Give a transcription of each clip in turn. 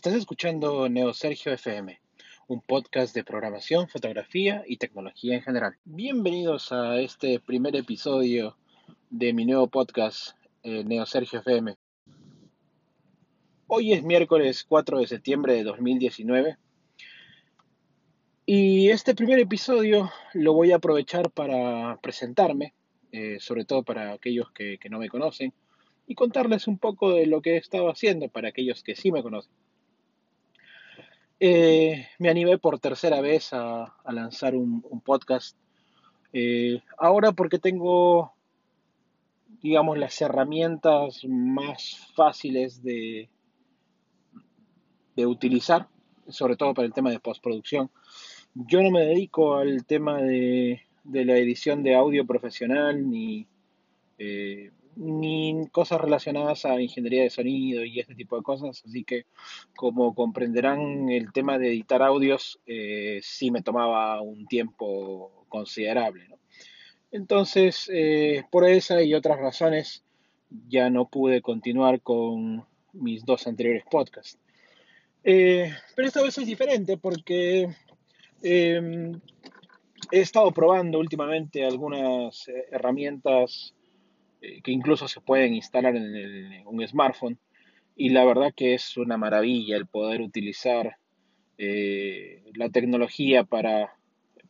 Estás escuchando Neo Sergio FM, un podcast de programación, fotografía y tecnología en general. Bienvenidos a este primer episodio de mi nuevo podcast eh, Neo Sergio FM. Hoy es miércoles 4 de septiembre de 2019 y este primer episodio lo voy a aprovechar para presentarme, eh, sobre todo para aquellos que, que no me conocen, y contarles un poco de lo que he estado haciendo para aquellos que sí me conocen. Eh, me animé por tercera vez a, lanzar un, podcast. Eh, ahora porque tengo, digamos, las herramientas más fáciles de, utilizar, sobre todo para el tema de postproducción. Yo no me dedico al tema de, de la edición de audio profesional ni eh, ni cosas relacionadas a ingeniería de sonido y este tipo de cosas. Así que, como comprenderán, el tema de editar audios eh, sí me tomaba un tiempo considerable. Entonces, eh, por esa y otras razones, ya no pude continuar con mis dos anteriores podcasts. Eh, pero esta vez es diferente porque em, he estado probando últimamente algunas herramientas eh, que incluso se pueden instalar en, un smartphone. Y la verdad que es una maravilla el poder utilizar eh, la tecnología para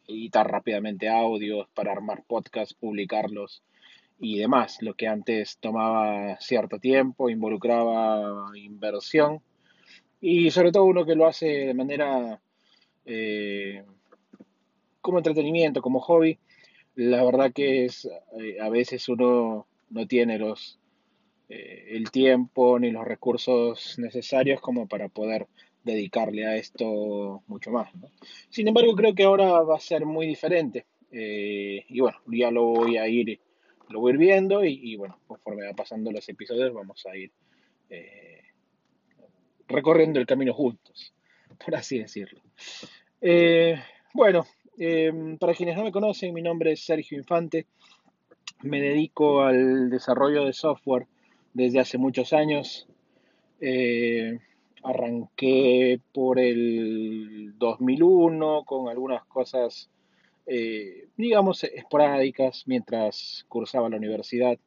editar rápidamente audios, para armar podcasts, publicarlos y demás. Lo que antes tomaba cierto tiempo, involucraba inversión y sobre todo uno que lo hace de manera eh, como entretenimiento, como hobby, la verdad que es a veces uno no tiene los, eh, el tiempo ni los recursos necesarios como para poder dedicarle a esto mucho más. Sin embargo, creo que ahora va a ser muy diferente. Eh, y bueno, ya lo voy a ir, lo voy ir viendo y, bueno, conforme va pasando los episodios vamos a ir eh, recorriendo el camino juntos, por así decirlo. bueno, para quienes no me conocen, mi nombre es Sergio Infante me dedico al desarrollo de software desde hace muchos años. Eh, arranqué por el 2001 con algunas cosas, eh, digamos, esporádicas mientras cursaba la universidad.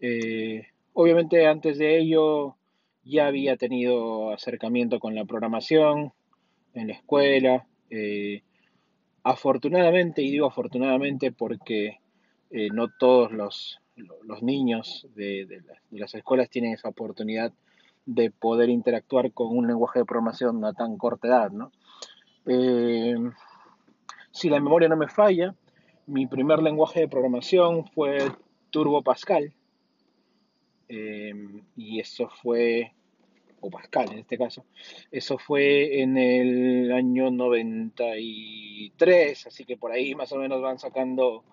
Eh, obviamente antes de ello ya había tenido acercamiento con la programación en la escuela. afortunadamente, y digo afortunadamente porque eh, no todos los, niños de, las escuelas tienen esa oportunidad de poder interactuar con un lenguaje de programación a tan corta edad, eh, si la memoria no me falla, mi primer lenguaje de programación fue Turbo Pascal. Eh, y eso fue, o Pascal en este caso, eso fue en el año 93, así que por ahí más o menos van sacando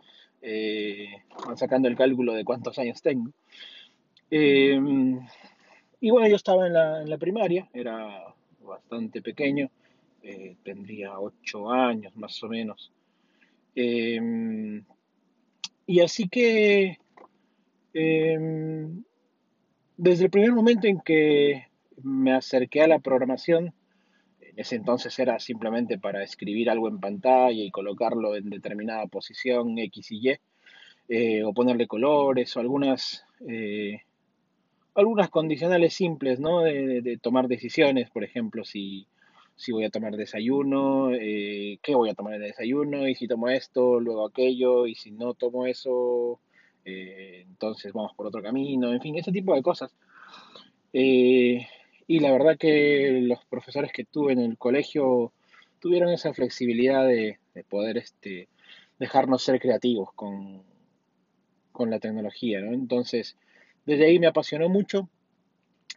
eh, sacando el cálculo de cuántos años tengo. Eh, y bueno, yo estaba en la, en la primaria, era bastante pequeño, eh, tendría ocho años más o menos. y así que desde el primer momento en que me acerqué a la programación, ese entonces era simplemente para escribir algo en pantalla y colocarlo en determinada posición X y Y, eh, o ponerle colores o algunas, eh, algunas condicionales simples, ¿no? De, tomar decisiones, por ejemplo, si, si voy a tomar desayuno, eh, qué voy a tomar de desayuno, y si tomo esto, luego aquello, y si no tomo eso, entonces vamos por otro camino, en fin, ese tipo de cosas. Y la verdad que los profesores que tuve en el colegio tuvieron esa flexibilidad de, poder este, dejarnos ser creativos con, con la tecnología, ¿no? Entonces, desde ahí me apasionó mucho.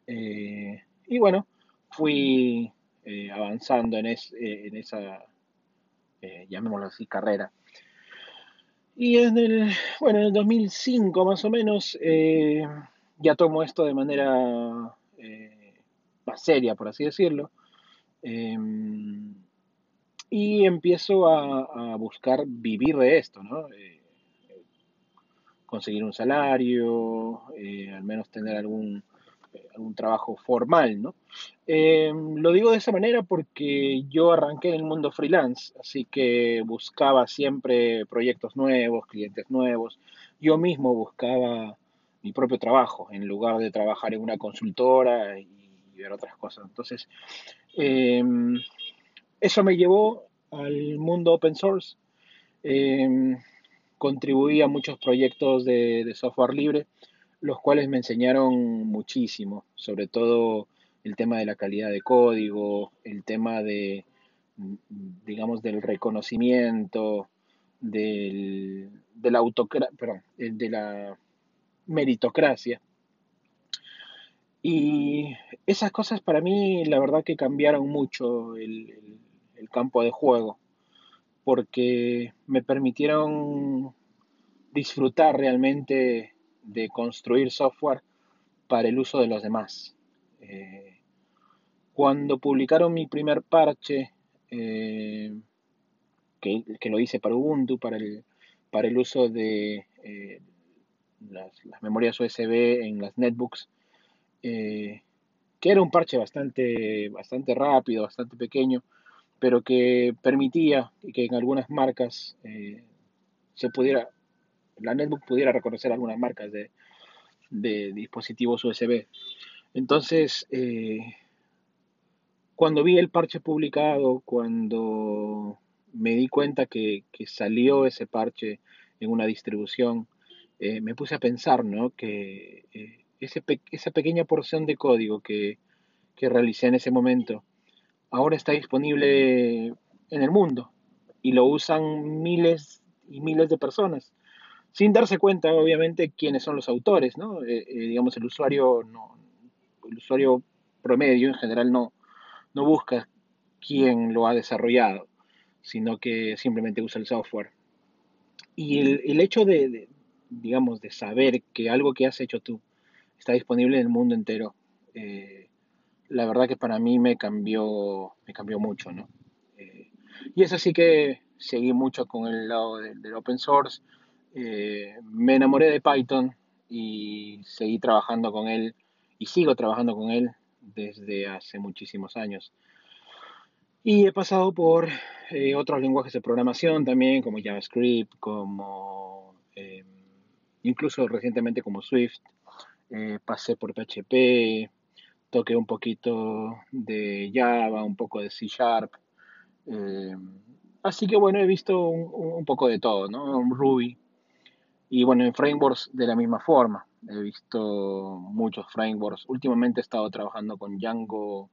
Eh, y bueno, fui eh, avanzando en, eh, en esa, llamémoslo así, carrera. Y en el, bueno, en el 2005 más o menos, ya tomo esto de manera más seria, por así decirlo. Em, y empiezo a, buscar vivir de esto, ¿no? Eh, conseguir un salario, eh, al menos tener algún, algún trabajo formal, ¿no? Eh, lo digo de esa manera porque yo arranqué en el mundo freelance, así que buscaba siempre proyectos nuevos, clientes nuevos. Yo mismo buscaba mi propio trabajo en lugar de trabajar en una consultora ver otras cosas. Entonces, eh, eso me llevó al mundo open source. Eh, contribuí a muchos proyectos de, software libre, los cuales me enseñaron muchísimo, sobre todo el tema de la calidad de código, el tema de, digamos, del reconocimiento, del, de la perdón, de la meritocracia. Y esas cosas para mí, la verdad que cambiaron mucho el, campo de juego, porque me permitieron disfrutar realmente de construir software para el uso de los demás. Eh, cuando publicaron mi primer parche, eh, que, lo hice para Ubuntu, para el, para el uso de eh, las, memorias USB en las netbooks, que era un parche bastante, bastante rápido, bastante pequeño, pero que permitía que en algunas marcas se pudiera, la netbook pudiera reconocer algunas marcas de, de dispositivos USB. Entonces, eh, cuando vi el parche publicado, cuando me di cuenta que, salió ese parche en una distribución, eh, me puse a pensar ¿no? que eh, esa pequeña porción de código que, que realicé en ese momento ahora está disponible en el mundo y lo usan miles y miles de personas sin darse cuenta, obviamente, quiénes son los autores, ¿no? Eh, eh, digamos, el usuario, no, el usuario promedio en general no, no busca quién lo ha desarrollado, sino que simplemente usa el software. Y el, hecho de, digamos, de saber que algo que has hecho tú está disponible en el mundo entero, eh, la verdad que para mí me cambió, me cambió mucho, ¿no? y es así que seguí mucho con el lado del open source, eh, me enamoré de Python y seguí trabajando con él y sigo trabajando con él desde hace muchísimos años. Y he pasado por eh, otros lenguajes de programación también, como JavaScript, como eh, incluso recientemente como Swift. Pasé por PHP, toqué un poquito de Java, un poco de C Sharp. así que bueno, he visto un, un poco de todo, ¿no? Ruby, y bueno, en frameworks de la misma forma. He visto muchos frameworks. Últimamente he estado trabajando con Django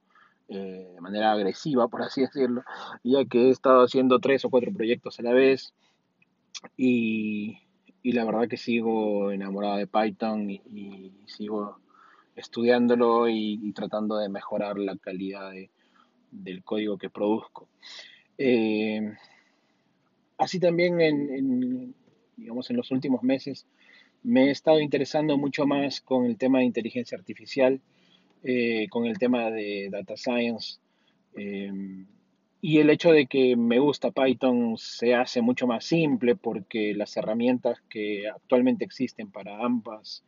eh, de manera agresiva, por así decirlo, ya que he estado haciendo tres o cuatro proyectos a la vez. Y, la verdad que sigo enamorado de Python y, sigo estudiándolo y, tratando de mejorar la calidad del código que produzco. Eh, así también en digamos, en los últimos meses me he estado interesando mucho más con el tema de inteligencia artificial, eh, con el tema de data science. Em, y el hecho de que me gusta Python se hace mucho más simple porque las herramientas que actualmente existen para ambas,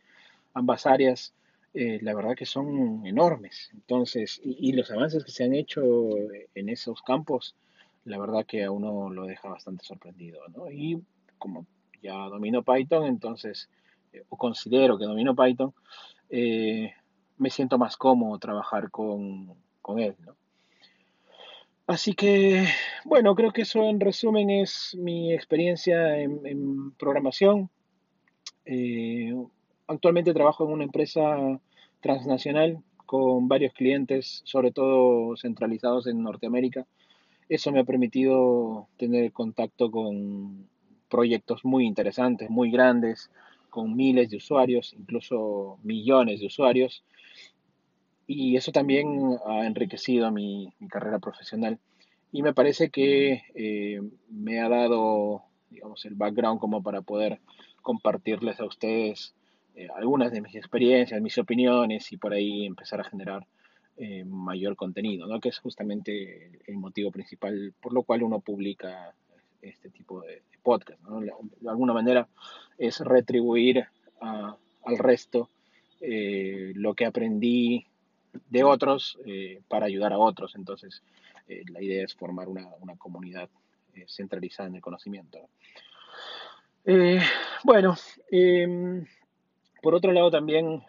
ambas áreas, eh, la verdad que son enormes. Entonces, y, los avances que se han hecho en esos campos, la verdad que a uno lo deja bastante sorprendido. ¿no? Y como ya domino Python, entonces, eh, o considero que domino Python, eh, me siento más cómodo trabajar con, él. Así que, bueno, creo que eso en resumen es mi experiencia en, programación. Eh, actualmente trabajo en una empresa transnacional con varios clientes, sobre todo centralizados en Norteamérica. Eso me ha permitido tener contacto con proyectos muy interesantes, muy grandes, con miles de usuarios, incluso millones de usuarios. Y eso también ha enriquecido mi, carrera profesional. Y me parece que eh, me ha dado, digamos, el background como para poder compartirles a ustedes eh, algunas de mis experiencias, mis opiniones y por ahí empezar a generar eh, mayor contenido, ¿no? que es justamente el motivo principal por lo cual uno publica este tipo de, podcast. De alguna manera es retribuir al resto lo que aprendí, de otros para ayudar a otros. Entonces, la idea es formar una, comunidad centralizada en el conocimiento. bueno, em, por otro lado también,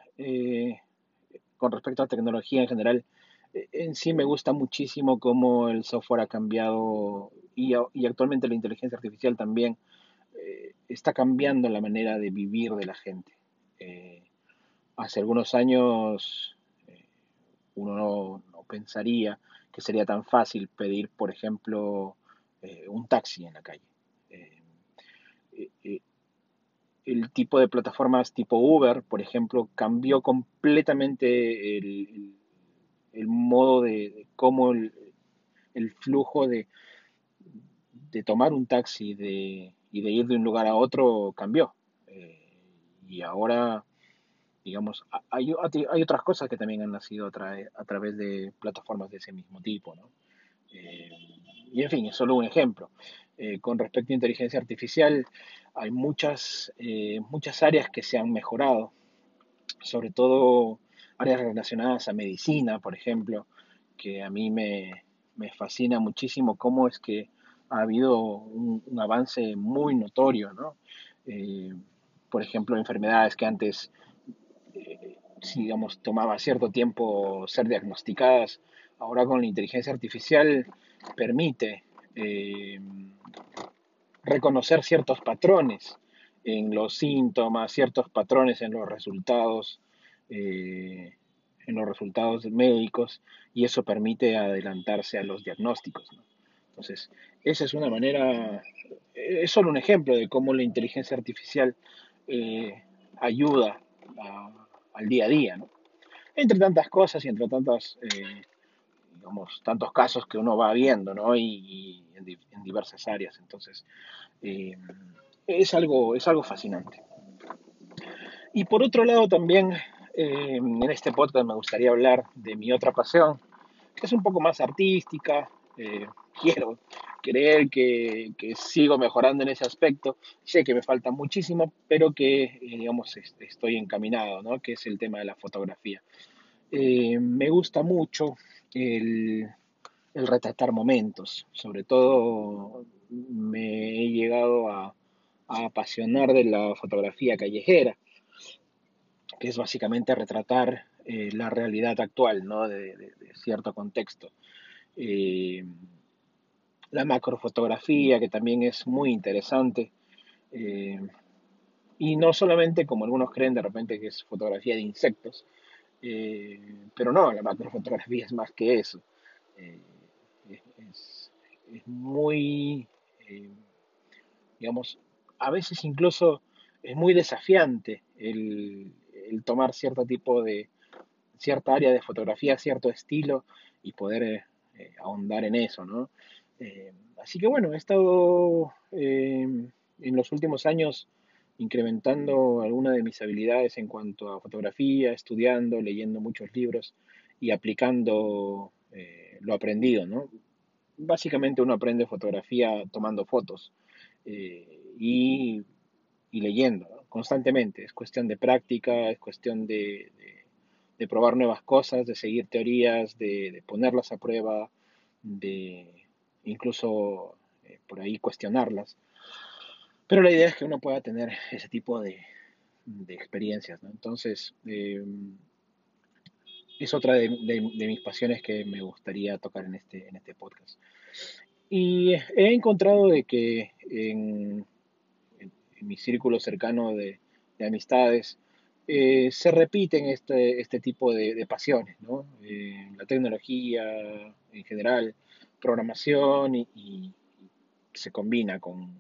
con respecto a tecnología en general, en sí me gusta muchísimo cómo el software ha cambiado y, actualmente la inteligencia artificial también eh, está cambiando la manera de vivir de la gente. Eh, hace algunos años eh, uno no, pensaría que sería tan fácil pedir, por ejemplo, un taxi en la calle. el tipo de plataformas tipo Uber, por ejemplo, cambió completamente el modo de, cómo el, flujo de, de, tomar un taxi de, y de ir de un lugar a otro cambió. Eh, y ahora, digamos, hay, hay, otras cosas que también han nacido a, a través de plataformas de ese mismo tipo. ¿no? Eh, y en fin, es solo un ejemplo. Eh, con respecto a inteligencia artificial, hay muchas, muchas áreas que se han mejorado, sobre todo áreas relacionadas a medicina, por ejemplo, que a mí me, fascina muchísimo cómo es que ha habido un, avance muy notorio, ¿no? Eh, por ejemplo, enfermedades que antes, eh, digamos, tomaba cierto tiempo ser diagnosticadas, ahora con la inteligencia artificial permite eh, reconocer ciertos patrones en los síntomas, ciertos patrones en los resultados eh, en los resultados médicos y eso permite adelantarse a los diagnósticos. Entonces, esa es una manera, eh, es solo un ejemplo de cómo la inteligencia artificial ayuda al día a día, entre tantas cosas y entre tantas, digamos, tantos casos que uno va viendo, ¿no? Y, en, diversas áreas. Entonces, es, algo, es algo fascinante. Y por otro lado también eh, en este podcast me gustaría hablar de mi otra pasión, que es un poco más artística. Eh, quiero creer que, sigo mejorando en ese aspecto. Sé que me falta muchísimo, pero que, eh, digamos, estoy encaminado, ¿no? Que es el tema de la fotografía. me gusta mucho el, retratar momentos. Sobre todo me he llegado a apasionar de la fotografía callejera que es básicamente retratar eh, la realidad actual ¿no? de, cierto contexto. Eh, la macrofotografía, que también es muy interesante, eh, y no solamente como algunos creen de repente que es fotografía de insectos, pero no, la macrofotografía es más que eso. es, muy, digamos, a veces incluso es muy desafiante el, el tomar cierto tipo de, cierta área de fotografía, cierto estilo y poder eh, eh, ahondar en eso, ¿no? Eh, así que bueno, he estado en los últimos años incrementando algunas de mis habilidades en cuanto a fotografía, estudiando, leyendo muchos libros y aplicando lo aprendido, ¿no? Básicamente uno aprende fotografía tomando fotos y, y leyendo, constantemente. Es cuestión de práctica, es cuestión de, probar nuevas cosas, de seguir teorías, de, ponerlas a prueba, de incluso eh, por ahí cuestionarlas. Pero la idea es que uno pueda tener ese tipo de, experiencias. Entonces, em, es otra de, mis pasiones que me gustaría tocar en este, en este podcast. Y he encontrado de que en, mi círculo cercano de, amistades, eh, se repiten este, este tipo de, pasiones. Eh, la tecnología en general, programación y, se combina con,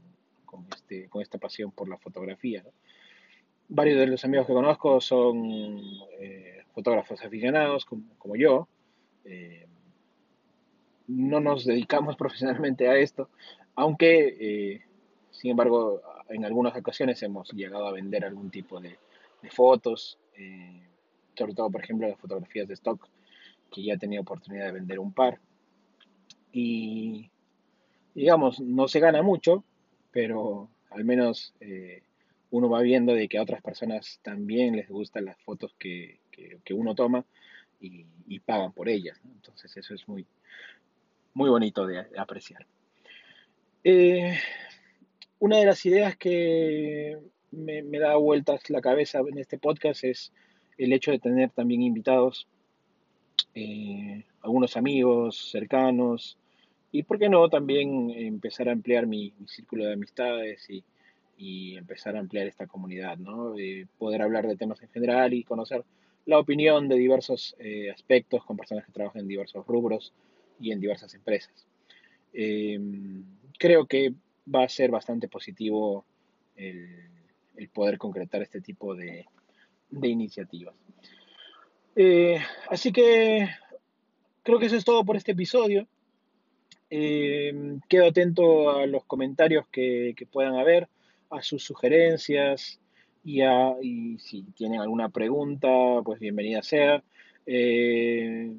este, con, esta pasión por la fotografía. Varios de los amigos que conozco son eh, fotógrafos aficionados como, yo. no nos dedicamos profesionalmente a esto, aunque, sin embargo, en algunas ocasiones hemos llegado a vender algún tipo de, fotos, eh, sobre todo, por ejemplo, de fotografías de stock, que ya he tenido oportunidad de vender un par. Y, digamos, no se gana mucho, pero al menos eh, uno va viendo de que a otras personas también les gustan las fotos que, uno toma y, pagan por ellas. Entonces eso es muy, muy bonito de, apreciar. Eh, una de las ideas que me, da vueltas la cabeza en este podcast es el hecho de tener también invitados, eh, algunos amigos cercanos, y por qué no también empezar a ampliar mi, círculo de amistades y, empezar a ampliar esta comunidad, ¿no? poder hablar de temas en general y conocer la opinión de diversos eh, aspectos con personas que trabajan en diversos rubros y en diversas empresas. Em, creo que va a ser bastante positivo el, poder concretar este tipo de, iniciativas. Eh, así que creo que eso es todo por este episodio. Em, quedo atento a los comentarios que, puedan haber, a sus sugerencias y, y, si tienen alguna pregunta, pues bienvenida sea. Eh,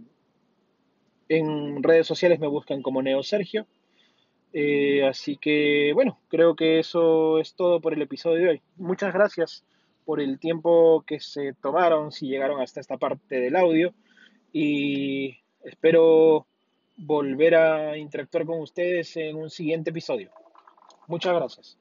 en redes sociales me buscan como Neo Sergio. Eh, así que bueno, creo que eso es todo por el episodio de hoy. Muchas gracias por el tiempo que se tomaron, si llegaron hasta esta parte del audio. Y espero volver a interactuar con ustedes en un siguiente episodio. Muchas gracias.